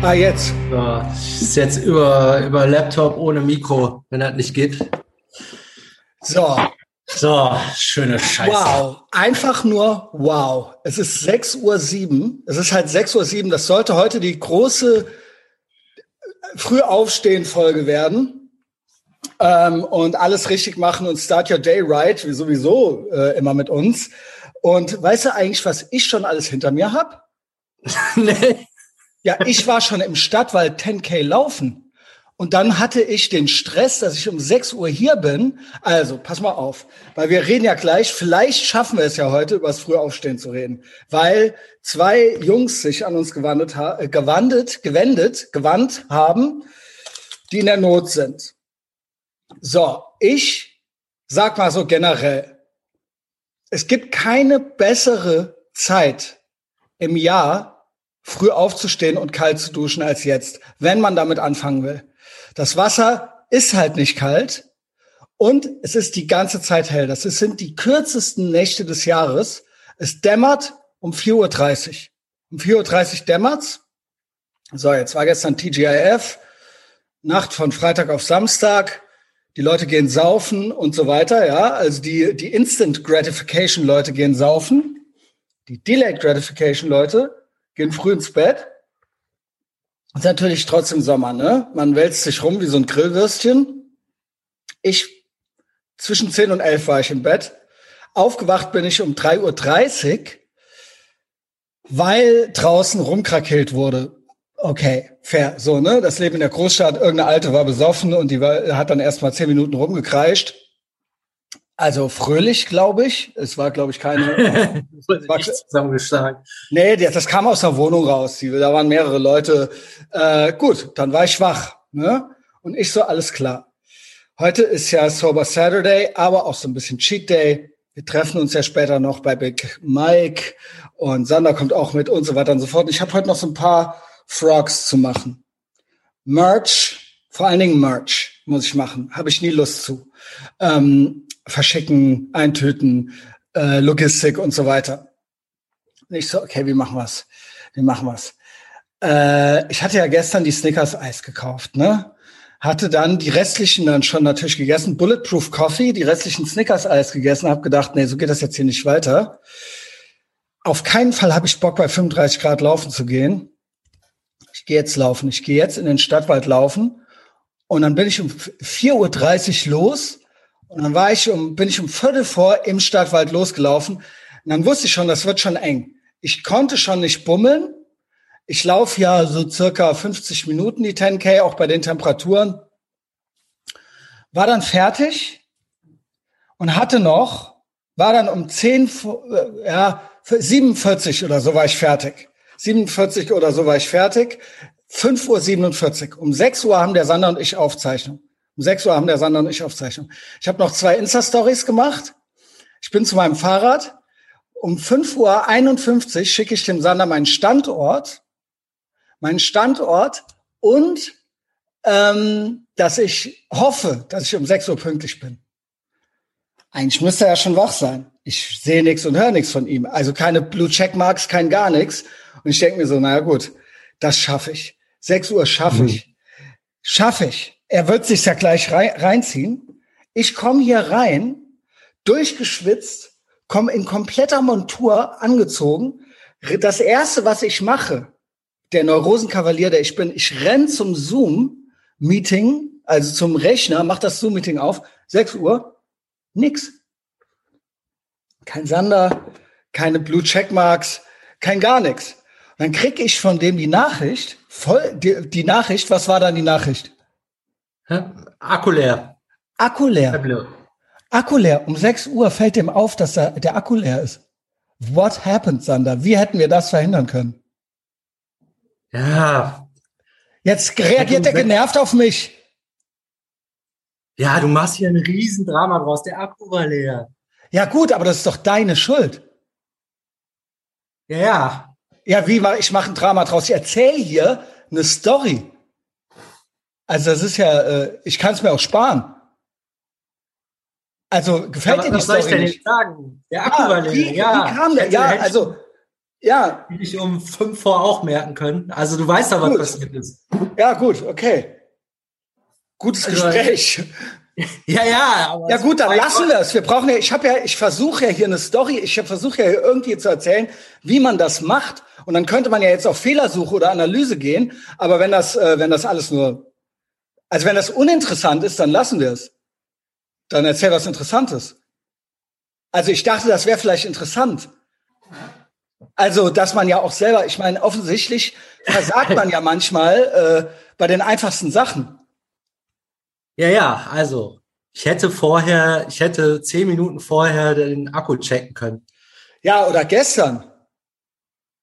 Ah, jetzt. So, ist jetzt über, über Laptop ohne Mikro, wenn das nicht geht. So. So, schöne Scheiße. Wow. Einfach nur wow. Es ist 6.07 Uhr. Es ist halt 6.07 Uhr. Das sollte heute die große Frühaufstehen-Folge werden. Ähm, und alles richtig machen und start your day right, wie sowieso äh, immer mit uns. Und weißt du eigentlich, was ich schon alles hinter mir habe? nee. Ja, ich war schon im Stadtwald 10K laufen. Und dann hatte ich den Stress, dass ich um 6 Uhr hier bin. Also, pass mal auf, weil wir reden ja gleich, vielleicht schaffen wir es ja heute, über das Frühaufstehen zu reden. Weil zwei Jungs sich an uns gewandet, äh, gewandet, gewendet, gewandt haben, die in der Not sind. So, ich sag mal so generell, es gibt keine bessere Zeit im Jahr, früh aufzustehen und kalt zu duschen als jetzt, wenn man damit anfangen will. Das Wasser ist halt nicht kalt und es ist die ganze Zeit hell. Das sind die kürzesten Nächte des Jahres. Es dämmert um 4.30 Uhr. Um 4.30 Uhr dämmert's. So, jetzt war gestern TGIF, Nacht von Freitag auf Samstag. Die Leute gehen saufen und so weiter, ja. Also die, die Instant Gratification Leute gehen saufen. Die Delayed Gratification Leute gehen früh ins Bett. Ist natürlich trotzdem Sommer, ne? Man wälzt sich rum wie so ein Grillwürstchen. Ich, zwischen 10 und 11 war ich im Bett. Aufgewacht bin ich um 3.30 Uhr, weil draußen rumkrakelt wurde. Okay, fair, so, ne? Das Leben in der Großstadt, irgendeine Alte war besoffen und die hat dann erst mal zehn Minuten rumgekreischt. Also fröhlich, glaube ich. Es war, glaube ich, keine. zusammengeschlagen. Nee, das kam aus der Wohnung raus. da waren mehrere Leute. Äh, gut, dann war ich wach. Ne? Und ich so, alles klar. Heute ist ja Sober Saturday, aber auch so ein bisschen Cheat Day. Wir treffen uns ja später noch bei Big Mike und Sander kommt auch mit und so weiter und so fort. Ich habe heute noch so ein paar Frogs zu machen. Merch, vor allen Dingen Merch muss ich machen. Habe ich nie Lust zu. Ähm, verschicken, eintöten, äh, Logistik und so weiter. Nicht so, okay, wie machen wir's? Wie machen wir's? Äh, ich hatte ja gestern die Snickers Eis gekauft, ne? Hatte dann die restlichen dann schon natürlich gegessen, Bulletproof Coffee, die restlichen Snickers Eis gegessen, habe gedacht, nee, so geht das jetzt hier nicht weiter. Auf keinen Fall habe ich Bock bei 35 Grad laufen zu gehen. Ich gehe jetzt laufen. Ich gehe jetzt in den Stadtwald laufen und dann bin ich um 4.30 Uhr los und dann war ich um, bin ich um Viertel vor im Stadtwald losgelaufen. Und dann wusste ich schon, das wird schon eng. Ich konnte schon nicht bummeln. Ich laufe ja so circa 50 Minuten die 10K, auch bei den Temperaturen. War dann fertig und hatte noch, war dann um 10, äh, ja, 47 oder so war ich fertig. 47 oder so war ich fertig. 5.47 Uhr. Um 6 Uhr haben der Sander und ich Aufzeichnung. Um 6 Uhr haben der Sander und ich Aufzeichnung. Ich habe noch zwei Insta-Stories gemacht. Ich bin zu meinem Fahrrad. Um 5.51 Uhr schicke ich dem Sander meinen Standort, meinen Standort und ähm, dass ich hoffe, dass ich um 6 Uhr pünktlich bin. Eigentlich müsste er ja schon wach sein. Ich sehe nichts und höre nichts von ihm. Also keine Blue Checkmarks, kein gar nichts. Und ich denke mir so, naja gut, das schaffe ich. 6 Uhr schaffe mhm. ich. Schaffe ich er wird sich ja gleich reinziehen. Ich komme hier rein, durchgeschwitzt, komme in kompletter Montur angezogen. Das erste, was ich mache, der Neurosenkavalier, der ich bin, ich renn zum Zoom-Meeting, also zum Rechner, mach das Zoom-Meeting auf, 6 Uhr, nix. Kein Sander, keine Blue Checkmarks, kein gar nichts. Dann krieg ich von dem die Nachricht, voll, die, die Nachricht, was war dann die Nachricht? Akku leer. Akku leer. Akku leer. Um 6 Uhr fällt dem auf, dass da der Akku leer ist. What happened, Sander? Wie hätten wir das verhindern können? Ja. Jetzt reagiert er genervt auf mich. Ja, du machst hier ein Riesendrama draus. Der Akku war leer. Ja, gut, aber das ist doch deine Schuld. Ja, ja. Ja, wie ich mache ein Drama draus? Ich erzähle hier eine Story. Also das ist ja, äh, ich kann es mir auch sparen. Also gefällt ja, dir die Story soll ich denn nicht sagen? Der Akku ja, war leer. Wie, ja. wie kam der? Ja, also Ja. Ich um fünf vor auch merken können. Also du weißt ja, was Gut. passiert ist. Ja, gut, okay. Gutes Also, Gespräch. Ja, ja. Aber Ja gut, dann lassen wir es. Wir brauchen ja, ich habe ja, ich versuche ja hier eine Story, ich versuche ja hier irgendwie zu erzählen, wie man das macht. Und dann könnte man ja jetzt auf Fehlersuche oder Analyse gehen. Aber wenn das, äh, wenn das alles nur, also wenn das uninteressant ist, dann lassen wir es. Dann erzähl was Interessantes. Also ich dachte, das wäre vielleicht interessant. Also, dass man ja auch selber, ich meine, offensichtlich versagt man ja manchmal äh, bei den einfachsten Sachen. Ja, ja, also ich hätte vorher, ich hätte zehn Minuten vorher den Akku checken können. Ja, oder gestern.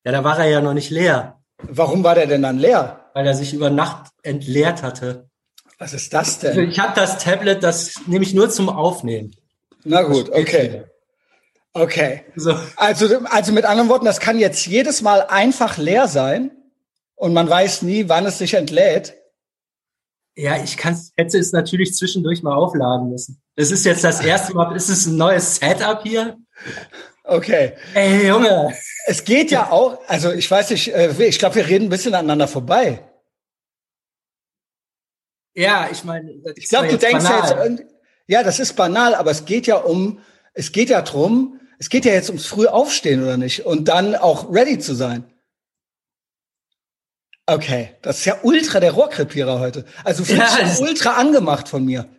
Ja, da war er ja noch nicht leer, Warum war der denn dann leer? weil er sich über Nacht entleert hatte. Was ist das Also denn? ich habe das Tablet, das nehme ich nur zum Aufnehmen. Na gut, okay. Okay. So. Also, also mit anderen Worten, das kann jetzt jedes Mal einfach leer sein und man weiß nie, wann es sich entlädt. Ja, ich kann's, hätte es natürlich zwischendurch mal aufladen müssen. Das ist jetzt das erste Mal, ist es ein neues Setup hier? Okay. Ey, Junge. Es geht ja auch, also ich weiß nicht, äh, ich glaube, wir reden ein bisschen aneinander vorbei. Ja, ich meine, das Ich glaube, du denkst ja jetzt, ja, das ist banal, aber es geht ja um, es geht ja drum, es geht ja jetzt ums früh aufstehen oder nicht und dann auch ready zu sein. Okay, das ist ja ultra der Rohrkrepierer heute. Also du fühlst Ja, es- ultra angemacht von mir.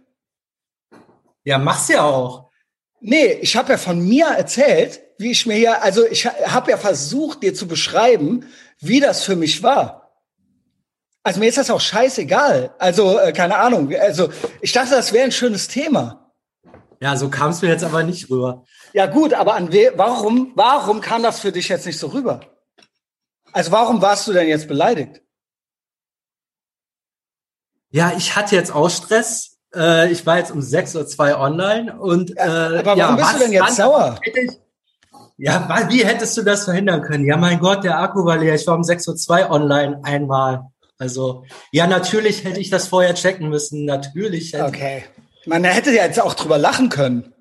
Ja, mach's ja auch. Nee, ich habe ja von mir erzählt, wie ich mir hier, also ich habe ja versucht, dir zu beschreiben, wie das für mich war. Also mir ist das auch scheißegal. Also äh, keine Ahnung. Also ich dachte, das wäre ein schönes Thema. Ja, so kam es mir jetzt aber nicht rüber. Ja gut, aber an we warum, warum kam das für dich jetzt nicht so rüber? Also warum warst du denn jetzt beleidigt? Ja, ich hatte jetzt auch Stress. Äh, ich war jetzt um 6.02 Uhr online und äh, aber warum ja, bist du was denn jetzt sauer? Ja, wie hättest du das verhindern können? Ja, mein Gott, der Akku war leer. Ich war um 6.02 Uhr online einmal. Also, ja, natürlich hätte ich das vorher checken müssen. Natürlich. Hätte, Okay. Man hätte ja jetzt auch drüber lachen können.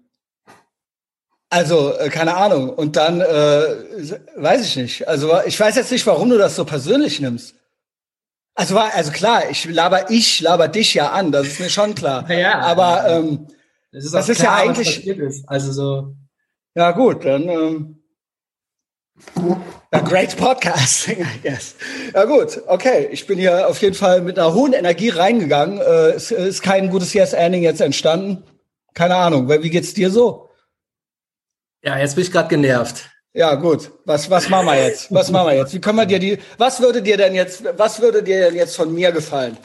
Also, äh, keine Ahnung. Und dann, äh, weiß ich nicht. Also, ich weiß jetzt nicht, warum du das so persönlich nimmst. Also, war, also klar, ich laber, ich laber dich ja an, das ist mir schon klar. Ja. Aber, ähm, Das ist, Das ist ja klar, was eigentlich- Ist. Also so. ja gut, dann, ähm, ja, great podcasting, I guess. Ja gut, okay. Ich bin hier auf jeden Fall mit einer hohen Energie reingegangen. Äh, es ist kein gutes Yes-Ending jetzt entstanden. Keine Ahnung. Wie geht's dir so? Ja, jetzt bin ich gerade genervt. Ja, gut. Was, was machen wir jetzt? Was machen wir jetzt? Wie können wir dir die, was würde dir denn jetzt, was würde dir denn jetzt von mir gefallen?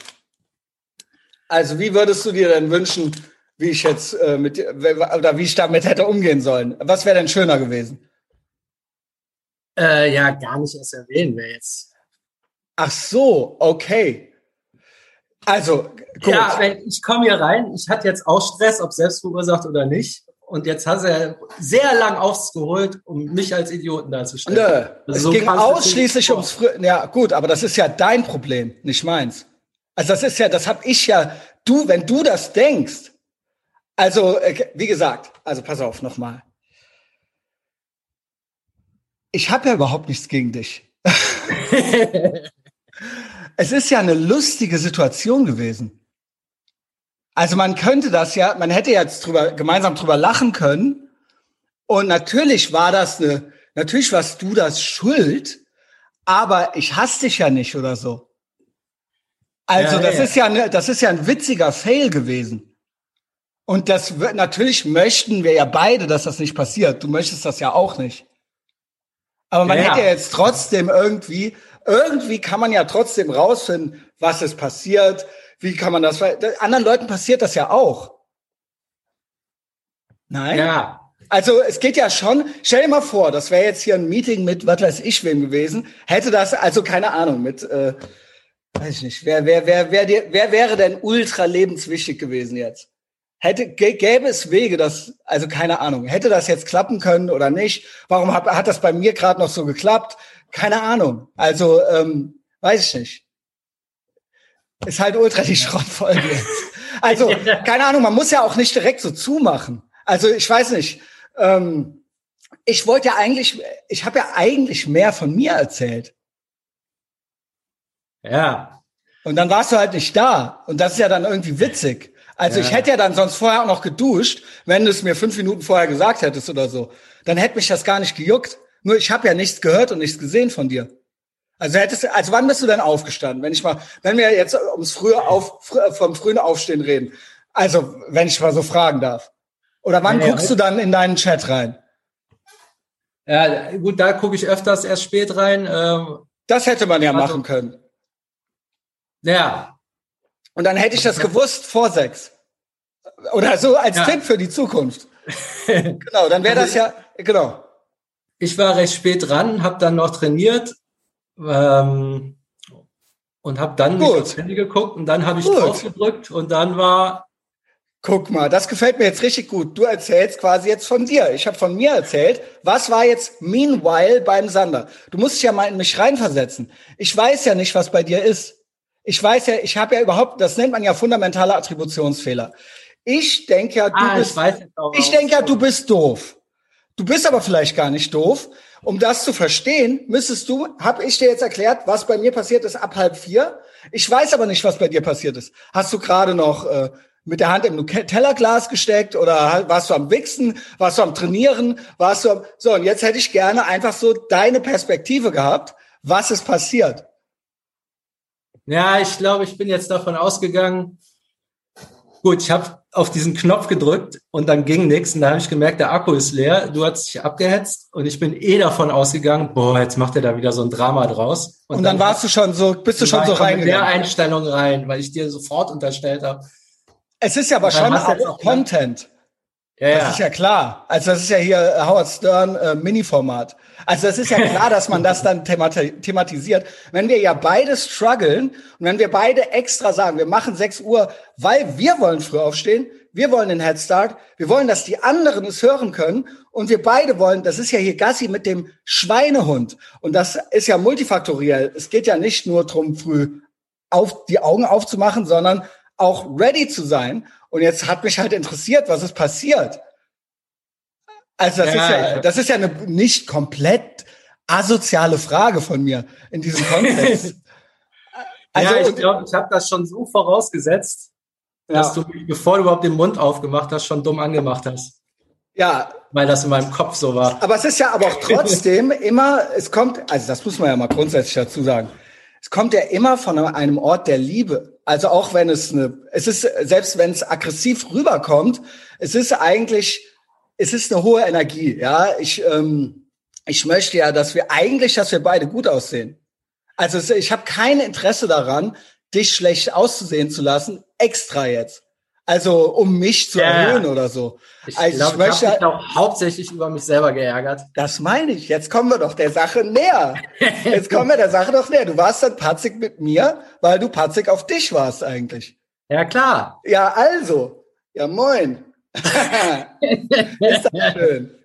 Also, wie würdest du dir denn wünschen, wie ich jetzt äh, mit, oder wie ich damit hätte umgehen sollen? Was wäre denn schöner gewesen? Äh, ja, gar nicht erst erwähnen wir jetzt. Ach so, okay. Also, gut. Ja, ich komme hier rein, ich hatte jetzt auch Stress, ob selbst verursacht oder nicht. Und jetzt hat er sehr lang ausgeholt, um mich als Idioten darzustellen. Nö, Also es so ging ausschließlich ums Frü Ja, gut, aber das ist ja dein Problem, nicht meins. Also das ist ja, das hab ich ja, du, wenn du das denkst. Also, äh, wie gesagt, also pass auf nochmal. Ich habe ja überhaupt nichts gegen dich. es ist ja eine lustige Situation gewesen. Also man könnte das ja, man hätte jetzt drüber, gemeinsam drüber lachen können. Und natürlich war das eine, natürlich warst du das schuld, aber ich hasse dich ja nicht oder so. Also Ja, das ja. ist ja, ne, das ist ja ein witziger Fail gewesen. Und das wird, natürlich möchten wir ja beide, dass das nicht passiert. Du möchtest das ja auch nicht. Aber man Ja, hätte ja jetzt trotzdem irgendwie, irgendwie kann man ja trotzdem rausfinden, was ist passiert, wie kann man das, anderen Leuten passiert das ja auch. Nein? ja, Also es geht ja schon, stell dir mal vor, das wäre jetzt hier ein Meeting mit was weiß ich wem gewesen, hätte das, also keine Ahnung, mit, äh, weiß ich nicht, wer, wer, wer, wer, dir, wer wäre denn ultra lebenswichtig gewesen jetzt? Hätte, gä- gäbe es Wege, dass, also keine Ahnung, hätte das jetzt klappen können oder nicht? Warum hat, hat das bei mir gerade noch so geklappt? Keine Ahnung. Also, ähm, weiß ich nicht. Ist halt ultra die Schrottfolge jetzt. Also, keine Ahnung, man muss ja auch nicht direkt so zumachen. Also, ich weiß nicht. Ähm, ich wollte ja eigentlich, ich habe ja eigentlich mehr von mir erzählt. Ja. Und dann warst du halt nicht da. Und das ist ja dann irgendwie witzig. Also ja. ich hätte ja dann sonst vorher auch noch geduscht, wenn du es mir fünf Minuten vorher gesagt hättest oder so. Dann hätte mich das gar nicht gejuckt. Nur ich habe ja nichts gehört und nichts gesehen von dir. Also hättest du, also wann bist du denn aufgestanden? Wenn ich mal, wenn wir jetzt ums frühe auf, vom frühen Aufstehen reden. Also, wenn ich mal so fragen darf. Oder wann ja, guckst du dann in deinen Chat rein? Ja, gut, da gucke ich öfters erst spät rein. Ähm, das hätte man ja also, machen können. Ja. Und dann hätte ich das gewusst vor sechs. Oder so als ja. Tipp für die Zukunft. genau, dann wäre das ja, genau. Ich war recht spät dran, habe dann noch trainiert ähm, und habe dann Gut. aufs Handy geguckt und dann habe ich Gut. drauf gedrückt und dann war Guck mal, das gefällt mir jetzt richtig gut. Du erzählst quasi jetzt von dir. Ich habe von mir erzählt. Was war jetzt meanwhile beim Sander? Du musst dich ja mal in mich reinversetzen. Ich weiß ja nicht, was bei dir ist. Ich weiß ja, ich habe ja überhaupt, das nennt man ja fundamentale Attributionsfehler. Ich denke ja, du ah, bist, ich, ich denke ja, du bist doof. Du bist aber vielleicht gar nicht doof. Um das zu verstehen, müsstest du, habe ich dir jetzt erklärt, was bei mir passiert ist ab halb vier. Ich weiß aber nicht, was bei dir passiert ist. Hast du gerade noch äh, mit der Hand im Tellerglas gesteckt oder warst du am Wichsen, warst du am Trainieren, warst du am, so und jetzt hätte ich gerne einfach so deine Perspektive gehabt, was ist passiert. Ja, ich glaube, ich bin jetzt davon ausgegangen, gut, ich habe auf diesen Knopf gedrückt und dann ging nichts und da habe ich gemerkt, der Akku ist leer, du hast dich abgehetzt und ich bin eh davon ausgegangen, boah, jetzt macht er da wieder so ein Drama draus. Und, und dann, dann, warst du schon so, bist du schon so reingegangen. Mit der Einstellung rein, weil ich dir sofort unterstellt habe, es ist ja aber schon auch, auch Content. Ja, das ja. ist ja klar. Also das ist ja hier Howard Stern äh, Mini-Format. Also das ist ja klar, dass man das dann thematisiert. Wenn wir ja beide strugglen und wenn wir beide extra sagen, wir machen 6 Uhr, weil wir wollen früh aufstehen, wir wollen den Headstart, wir wollen, dass die anderen es hören können und wir beide wollen, das ist ja hier Gassi mit dem Schweinehund und das ist ja multifaktoriell. Es geht ja nicht nur drum, früh auf die Augen aufzumachen, sondern auch ready zu sein. Und jetzt hat mich halt interessiert, was ist passiert. Also das ja, ist ja, das ist ja eine nicht komplett asoziale Frage von mir in diesem Kontext. also, ja, ich glaube, ich habe das schon so vorausgesetzt, ja. dass du mich, bevor du überhaupt den Mund aufgemacht hast, schon dumm angemacht hast. Ja. Weil das in meinem Kopf so war. Aber es ist ja aber auch trotzdem immer, es kommt, also das muss man ja mal grundsätzlich dazu sagen, es kommt ja immer von einem Ort der Liebe. Also auch wenn es eine, es ist, selbst wenn es aggressiv rüberkommt, es ist eigentlich, es ist eine hohe Energie. Ja, ich, ähm, ich möchte ja, dass wir eigentlich, dass wir beide gut aussehen. Also ich habe kein Interesse daran, dich schlecht auszusehen zu lassen, extra jetzt. Also um mich zu ja, erhöhen oder so. Ich also glaub, ich, möchte, ich habe mich auch hauptsächlich über mich selber geärgert. Das meine ich. Jetzt kommen wir doch der Sache näher. Jetzt kommen wir der Sache doch näher. Du warst dann patzig mit mir, weil du patzig auf dich warst eigentlich. Ja, klar. Ja, also. Ja, moin. ist das schön.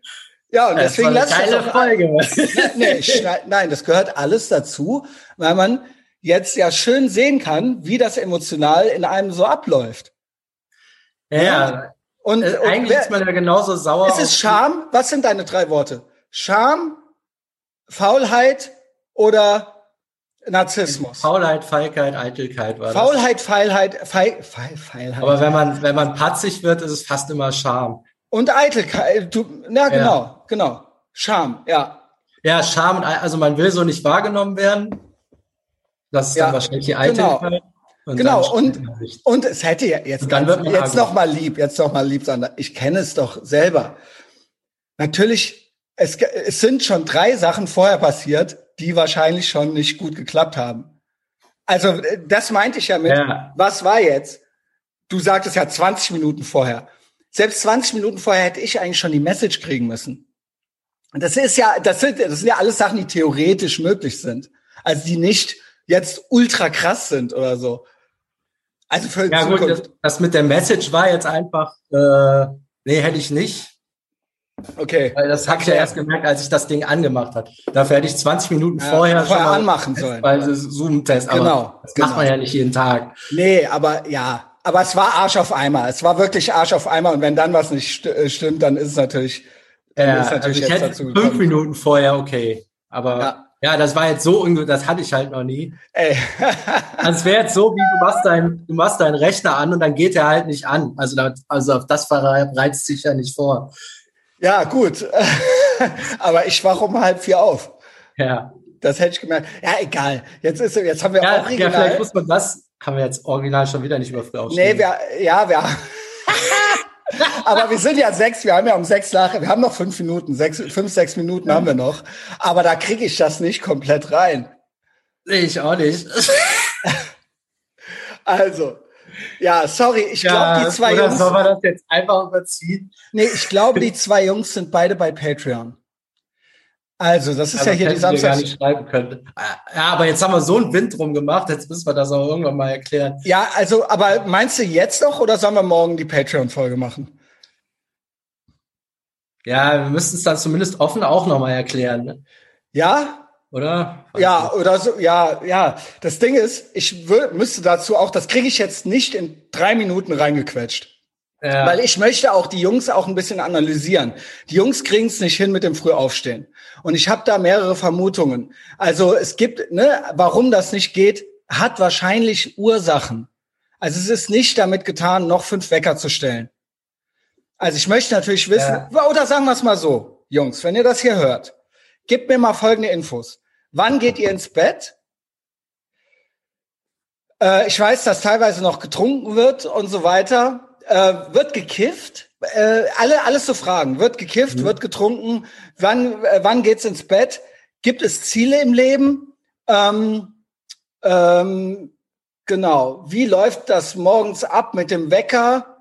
Ja, und deswegen lass das auch, Folge. nee, nein, das gehört alles dazu, weil man jetzt ja schön sehen kann, wie das emotional in einem so abläuft. Ja. Und, äh, und eigentlich wer, ist man ja genauso sauer. Ist es Scham? Was sind deine drei Worte? Scham, Faulheit oder Narzissmus? Faulheit, Feigheit, Eitelkeit war Faulheit, Feilheit, Feil, Feil, Feilheit. Aber wenn man, wenn man patzig wird, ist es fast immer Scham. Und Eitelkeit, du, na genau, ja. genau. Scham, ja. Ja, Scham, also man will so nicht wahrgenommen werden. Das ist ja, dann wahrscheinlich die. Eitelkeit. Genau. Und genau, und, und es hätte ja jetzt, ganz, jetzt noch mal lieb, jetzt noch mal lieb, Sander. Ich kenne es doch selber. Natürlich, es, es sind schon drei Sachen vorher passiert, die wahrscheinlich schon nicht gut geklappt haben. Also, äh, das meinte ich ja mit, ja. was war jetzt? Du sagtest ja 20 Minuten vorher. Selbst 20 Minuten vorher hätte ich eigentlich schon die Message kriegen müssen. Und das ist ja, das sind, das sind ja alles Sachen, die theoretisch möglich sind. Also, die nicht jetzt ultra krass sind oder so. Also für ja, Gut, das, das, mit der Message war jetzt einfach, äh, nee, hätte ich nicht. Okay. Weil das habe ich ja erst gemerkt, als ich das Ding angemacht hat. Dafür hätte ich 20 Minuten ja, vorher, vorher schon anmachen sollen. Weil Zoom-Test, aber genau, das genau. macht man ja nicht jeden Tag. Nee, aber ja, aber es war Arsch auf Eimer. Es war wirklich Arsch auf Eimer und wenn dann was nicht st äh, stimmt, dann ist es natürlich Ja, ist natürlich also ich jetzt dazu gekommen. fünf Minuten vorher okay. Aber ja. Ja, das war jetzt so ungut, das hatte ich halt noch nie. Ey. es wäre jetzt so, wie du machst, dein, du machst deinen Rechner an und dann geht er halt nicht an. Also, also auf das reizt sich ja nicht vor. Ja, gut. Aber ich wache um halb vier auf. Ja. Das hätte ich gemerkt. Ja, egal. Jetzt ist jetzt haben wir ja, auch original. Ja, vielleicht muss man das, haben wir jetzt original schon wieder nicht über früh aufstehen. Nee, wir, ja, wir Aber wir sind ja sechs, wir haben ja um sechs nach, wir haben noch fünf Minuten, sechs, fünf, sechs Minuten haben wir noch. Aber da kriege ich das nicht komplett rein. Ich auch nicht. Also, ja, sorry, ich ja, glaube, die zwei oder Jungs. Soll man das jetzt einfach überziehen? Nee, ich glaube, die zwei Jungs sind beide bei Patreon. Also, das ist ja, ja hier die Samstag. gar nicht schreiben können. Ja, aber jetzt haben wir so einen Wind drum gemacht, jetzt müssen wir das auch irgendwann mal erklären. Ja, also, aber meinst du jetzt noch oder sollen wir morgen die Patreon-Folge machen? Ja, wir müssten es dann zumindest offen auch nochmal erklären. Ne? Ja? Oder? Ja, oder so, ja, ja. Das Ding ist, ich müsste dazu auch, das kriege ich jetzt nicht in drei Minuten reingequetscht. Ja. Weil ich möchte auch die Jungs auch ein bisschen analysieren. Die Jungs kriegen es nicht hin mit dem Frühaufstehen. Und ich habe da mehrere Vermutungen. Also es gibt, ne, warum das nicht geht, hat wahrscheinlich Ursachen. Also es ist nicht damit getan, noch fünf Wecker zu stellen. Also ich möchte natürlich wissen, ja. oder sagen wir es mal so, Jungs, wenn ihr das hier hört, gebt mir mal folgende Infos. Wann geht ihr ins Bett? Äh, ich weiß, dass teilweise noch getrunken wird und so weiter. Äh, wird gekifft? Äh, alle, alles so Fragen. Wird gekifft, mhm. wird getrunken? Wann, äh, wann geht's ins Bett? Gibt es Ziele im Leben? Ähm, ähm, genau. Wie läuft das morgens ab mit dem Wecker?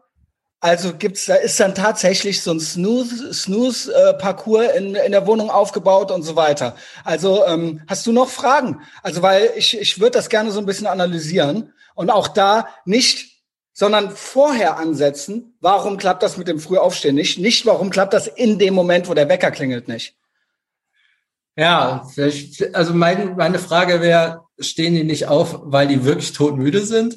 Also gibt's, da ist dann tatsächlich so ein Snooze, Snooze-Parcours äh, in, in der Wohnung aufgebaut und so weiter. Also ähm, hast du noch Fragen? Also weil ich, ich würde das gerne so ein bisschen analysieren und auch da nicht sondern vorher ansetzen, warum klappt das mit dem Frühaufstehen nicht? Nicht, warum klappt das in dem Moment, wo der Wecker klingelt nicht? Ja, also mein, meine Frage wäre, stehen die nicht auf, weil die wirklich todmüde sind?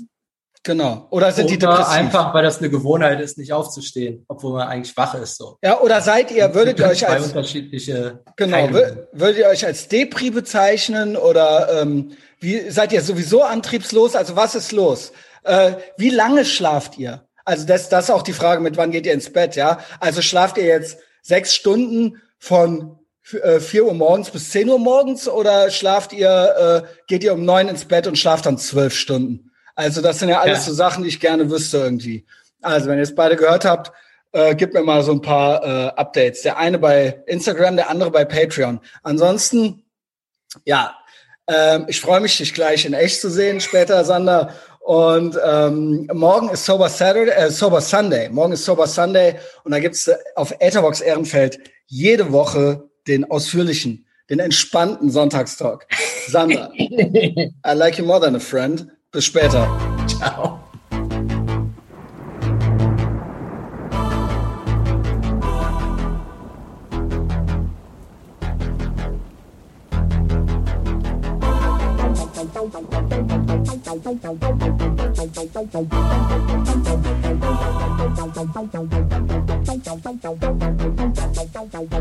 Genau. Oder sind oder die depressiv? einfach, weil das eine Gewohnheit ist, nicht aufzustehen, obwohl man eigentlich wach ist. So. Ja, oder seid ihr, würdet ihr euch als unterschiedliche genau, würdet ihr euch als Depri bezeichnen oder ähm, wie seid ihr sowieso antriebslos? Also was ist los? Äh, wie lange schlaft ihr? Also das, das ist auch die Frage, mit wann geht ihr ins Bett, ja? Also schlaft ihr jetzt sechs Stunden von äh, vier Uhr morgens bis zehn Uhr morgens oder schlaft ihr, äh, geht ihr um neun ins Bett und schlaft dann zwölf Stunden? Also das sind ja alles ja. so Sachen, die ich gerne wüsste irgendwie. Also wenn ihr es beide gehört habt, äh, gebt mir mal so ein paar äh, Updates. Der eine bei Instagram, der andere bei Patreon. Ansonsten, ja, äh, ich freue mich, dich gleich in echt zu sehen später, Sander. Und ähm, morgen ist Sober Saturday, äh, Sober Sunday. Morgen ist Sober Sunday und da gibt's äh, auf Etherbox Ehrenfeld jede Woche den ausführlichen, den entspannten Sonntagstalk. Sander, I like you more than a friend. Bis später. Ciao. Thank you.